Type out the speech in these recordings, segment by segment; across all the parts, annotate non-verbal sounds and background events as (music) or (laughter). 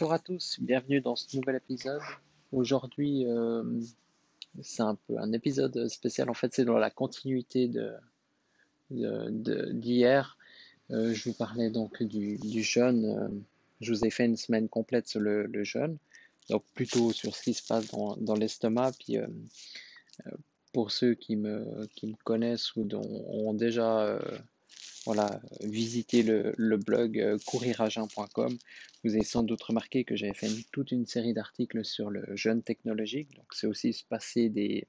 Bonjour à tous, bienvenue dans ce nouvel épisode. Aujourd'hui, euh, c'est un peu un épisode spécial. En fait, c'est dans la continuité d'hier. Euh, je vous parlais donc du, jeûne. Euh, je vous ai fait une semaine complète sur le, jeûne, donc plutôt sur ce qui se passe dans, dans l'estomac. Puis pour ceux qui me, qui me connaissent ou dont ont déjà voilà, visitez le, blog euh, couriragin.com. Vous avez sans doute remarqué que j'avais fait toute une série d'articles sur le jeûne technologique. Donc, c'est aussi se passer des,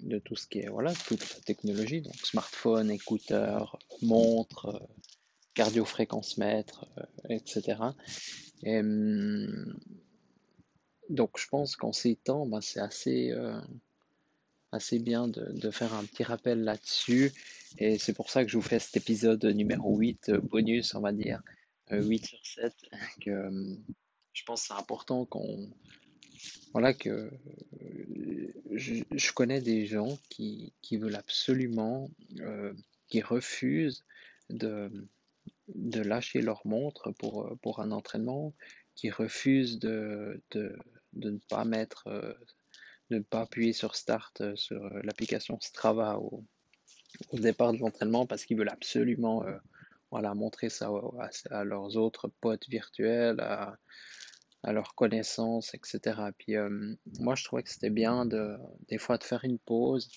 de tout ce qui est, voilà, toute la technologie, donc smartphone, écouteurs, montres, euh, cardiofréquence mètre, euh, etc. Et, hum, donc, je pense qu'en ces temps, ben, c'est assez, assez bien de, faire un petit rappel là-dessus. Et c'est pour ça que je vous fais cet épisode numéro 8, euh, bonus, on va dire, 8 euh, sur 7, (laughs) que euh, je pense que c'est important qu'on... Voilà que je, connais des gens qui, qui veulent absolument, qui refusent de, de lâcher leur montre pour, pour un entraînement, qui refusent de, de, de ne pas mettre de ne pas appuyer sur Start sur l'application Strava au, départ de l'entraînement parce qu'ils veulent absolument euh, voilà, montrer ça à, leurs autres potes virtuels, à, leurs connaissances, etc. Puis euh, moi, je trouvais que c'était bien de, des fois de faire une pause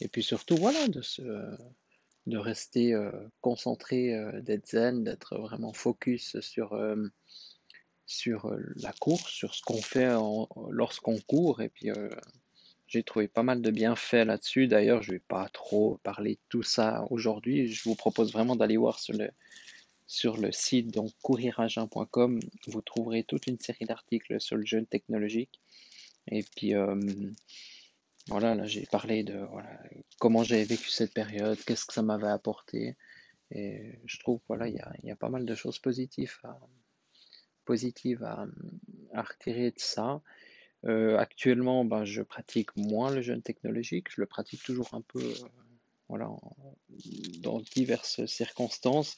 et puis surtout, voilà, de se de rester euh, concentré, d'être zen, d'être vraiment focus sur, sur la course, sur ce qu'on fait lorsqu'on court. Et puis, j'ai trouvé pas mal de bienfaits là-dessus. D'ailleurs, je ne vais pas trop parler de tout ça aujourd'hui. Je vous propose vraiment d'aller voir sur le, sur le site donc couriragin.com. Vous trouverez toute une série d'articles sur le jeûne technologique. Et puis, euh, voilà, là, j'ai parlé de voilà, comment j'ai vécu cette période, qu'est-ce que ça m'avait apporté. Et je trouve, voilà, il y a, y a, pas mal de choses positives à, positive à, à retirer de ça. Euh, actuellement, ben, je pratique moins le jeûne technologique. Je le pratique toujours un peu euh, voilà, dans diverses circonstances.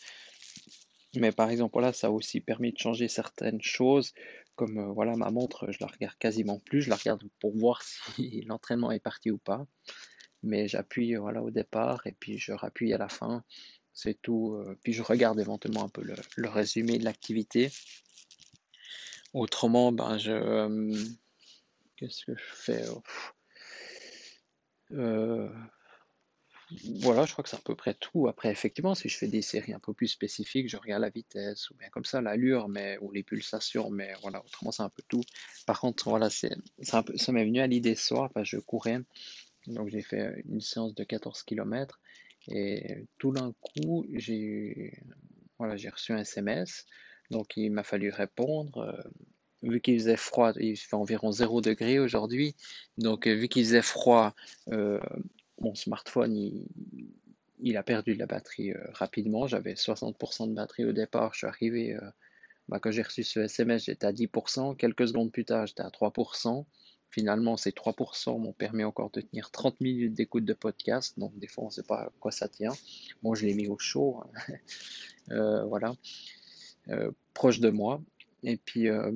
Mais par exemple, ça a aussi permis de changer certaines choses, comme euh, voilà, ma montre, je la regarde quasiment plus. Je la regarde pour voir (laughs) si l'entraînement est parti ou pas. Mais j'appuie voilà, au départ et puis je rappuie à la fin. C'est tout. Puis je regarde éventuellement un peu le, le résumé de l'activité. Autrement, ben je. Euh, Qu'est-ce que je fais euh, Voilà, je crois que c'est à peu près tout. Après, effectivement, si je fais des séries un peu plus spécifiques, je regarde la vitesse, ou bien comme ça, l'allure, mais ou les pulsations, mais voilà, autrement, c'est un peu tout. Par contre, voilà, c'est peu, ça m'est venu à l'idée ce soir, que je courais, donc j'ai fait une séance de 14 km, et tout d'un coup, j'ai voilà, j'ai reçu un SMS donc il m'a fallu répondre. Vu qu'il faisait froid, il fait environ 0 degré aujourd'hui. Donc euh, vu qu'il faisait froid, euh, mon smartphone il, a perdu de la batterie euh, rapidement. J'avais 60% de batterie au départ. Je suis arrivé, bah, quand j'ai reçu ce SMS, j'étais à 10%. Quelques secondes plus tard, j'étais à 3%. Finalement, ces 3% m'ont permis encore de tenir 30 minutes d'écoute de podcast. Donc, des fois, on ne sait pas à quoi ça tient. Moi, je l'ai mis au chaud. Hein. (laughs) voilà. Proche de moi. Et puis, euh,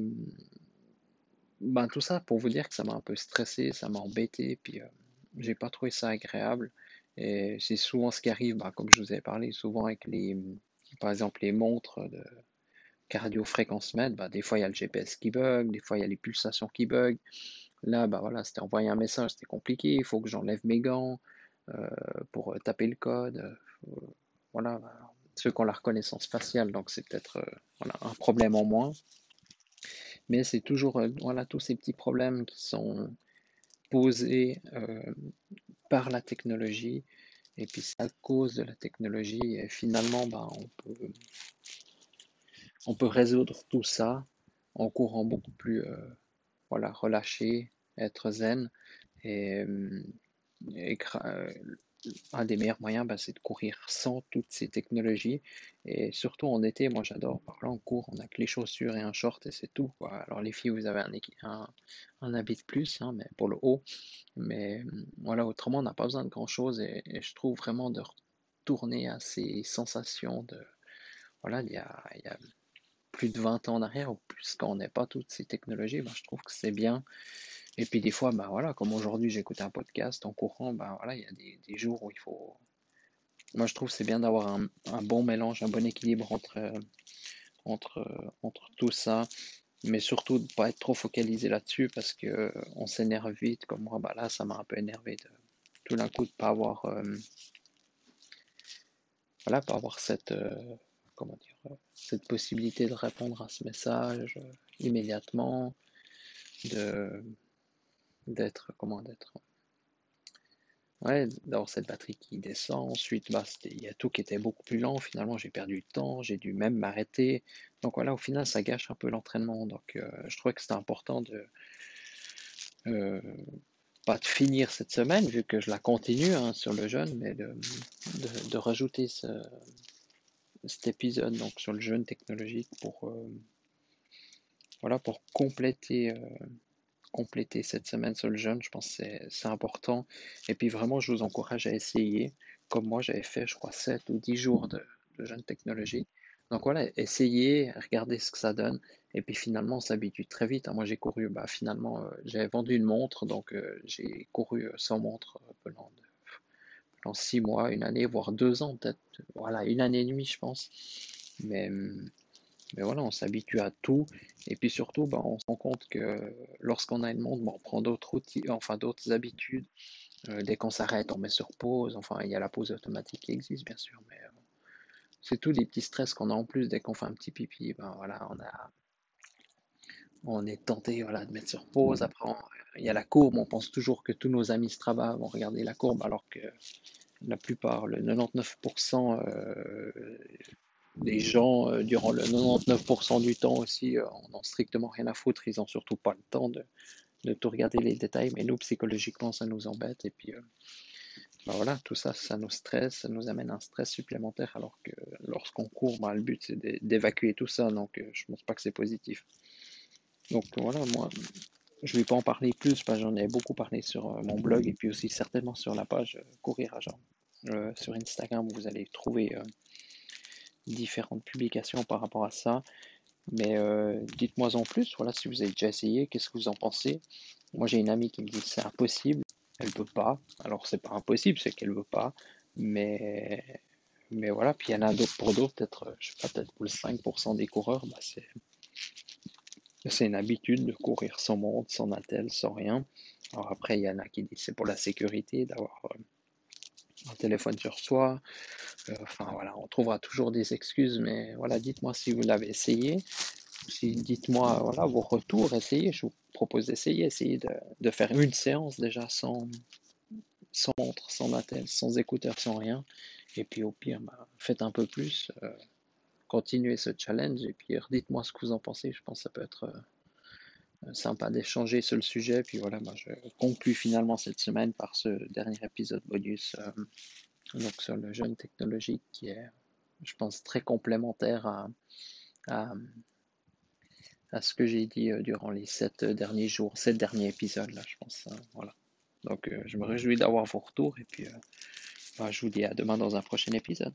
ben, tout ça pour vous dire que ça m'a un peu stressé, ça m'a embêté, puis euh, j'ai pas trouvé ça agréable. Et c'est souvent ce qui arrive, ben, comme je vous ai parlé, souvent avec les, par exemple, les montres de cardio-fréquence mètre, ben, des fois il y a le GPS qui bug, des fois il y a les pulsations qui bug. Là, ben, voilà, c'était envoyer un message, c'était compliqué, il faut que j'enlève mes gants euh, pour taper le code. voilà, ceux qui ont la reconnaissance faciale, donc c'est peut-être voilà, un problème en moins. Mais c'est toujours euh, voilà, tous ces petits problèmes qui sont posés euh, par la technologie. Et puis c'est à cause de la technologie. Et finalement, bah, on, peut, on peut résoudre tout ça en courant beaucoup plus voilà, relâché, être zen. Et, un des meilleurs moyens, bah, c'est de courir sans toutes ces technologies. Et surtout en été, moi j'adore. Par là, on court, on a que les chaussures et un short et c'est tout. Alors les filles, vous avez un, un, un habit de plus, hein, mais pour le haut. Mais voilà, autrement, on n'a pas besoin de grand chose. Et, je trouve vraiment de retourner à ces sensations de. Voilà, il y a, plus de 20 ans en arrière, ou plus quand on n'a pas toutes ces technologies, bah, je trouve que c'est bien. Et puis des fois, bah voilà, comme aujourd'hui j'écoute un podcast en courant, bah voilà, il y a des, jours où il faut. Moi je trouve c'est bien d'avoir un, bon mélange, un bon équilibre entre, entre, entre tout ça, mais surtout de ne pas être trop focalisé là-dessus parce que on s'énerve vite, comme moi, bah là ça m'a un peu énervé de tout d'un coup de pas avoir euh, voilà, pas avoir cette euh, comment dire cette possibilité de répondre à ce message euh, immédiatement, de d'être, comment d'être, ouais, d'avoir cette batterie qui descend. Ensuite, bah, il y a tout qui était beaucoup plus lent. Finalement, j'ai perdu du temps, j'ai dû même m'arrêter. Donc voilà, au final, ça gâche un peu l'entraînement. Donc euh, je trouvais que c'était important de euh, pas de finir cette semaine, vu que je la continue hein, sur le jeûne, mais de, rajouter ce, cet épisode donc sur le jeûne technologique pour euh, voilà pour compléter compléter cette semaine sur le jeûne, je pense que c'est important. Et puis vraiment, je vous encourage à essayer, comme moi j'avais fait, je crois, 7 ou 10 jours de, jeûne technologique. Donc voilà, essayez, regardez ce que ça donne. Et puis finalement, on s'habitue très vite. Moi, j'ai couru, bah, finalement, euh, j'avais vendu une montre, donc euh, j'ai couru euh, sans montre pendant, pendant 6 mois, une année, voire 2 ans peut-être. Voilà, une année et demie, je pense. Mais hum, mais voilà, on s'habitue à tout. Et puis surtout, ben, on se rend compte que lorsqu'on a une montre, ben, on prend d'autres outils, enfin d'autres habitudes. Euh, dès qu'on s'arrête, on met sur pause. Enfin, il y a la pause automatique qui existe, bien sûr, mais euh, c'est tous les petits stress qu'on a en plus dès qu'on fait un petit pipi. Ben voilà, on a, on est tenté, voilà, de mettre sur pause. Après, il y a la courbe. On pense toujours que tous nos amis Strava vont regarder la courbe, alors que la plupart, le 99% les gens, euh, durant le 99% du temps aussi, euh, ont strictement rien à foutre. Ils n'ont surtout pas le temps de, tout regarder les détails. Mais nous, psychologiquement, ça nous embête. Et puis, euh, ben voilà, tout ça, ça nous stresse, ça nous amène un stress supplémentaire. Alors que lorsqu'on court, ben, le but, c'est d'évacuer tout ça. Donc, je ne pense pas que c'est positif. Donc, voilà, moi, je ne vais pas en parler plus, parce que j'en ai beaucoup parlé sur mon blog et puis aussi certainement sur la page Courir à Jean. sur Instagram, vous allez trouver différentes publications par rapport à ça. Mais euh, dites-moi en plus, voilà, si vous avez déjà essayé, qu'est-ce que vous en pensez? Moi j'ai une amie qui me dit c'est impossible, elle peut pas. Alors c'est pas impossible, c'est qu'elle veut pas. Mais, mais voilà, puis il y en a d'autres pour d'autres, peut-être, je sais pas, peut-être pour le 5% des coureurs, bah c'est, c'est une habitude de courir sans montre, sans attel, sans rien. Alors après, il y en a qui disent c'est pour la sécurité d'avoir euh, un téléphone sur soi. Euh, enfin voilà, on trouvera toujours des excuses, mais voilà, dites-moi si vous l'avez essayé. Si, dites-moi voilà, vos retours, essayez. Je vous propose d'essayer, essayez de, de, faire une séance déjà sans, sans montre, sans attel, sans écouteur, sans rien. Et puis au pire, bah, faites un peu plus. Euh, continuez ce challenge et puis dites-moi ce que vous en pensez. Je pense que ça peut être euh, sympa d'échanger sur le sujet. Puis voilà, moi je conclue finalement cette semaine par ce dernier épisode bonus euh, donc sur le jeune technologique qui est, je pense, très complémentaire à, ce que j'ai dit euh, durant les sept derniers jours, sept derniers épisodes là, je pense. Hein, voilà. Donc euh, je me réjouis d'avoir vos retours et puis bah, je vous dis à demain dans un prochain épisode.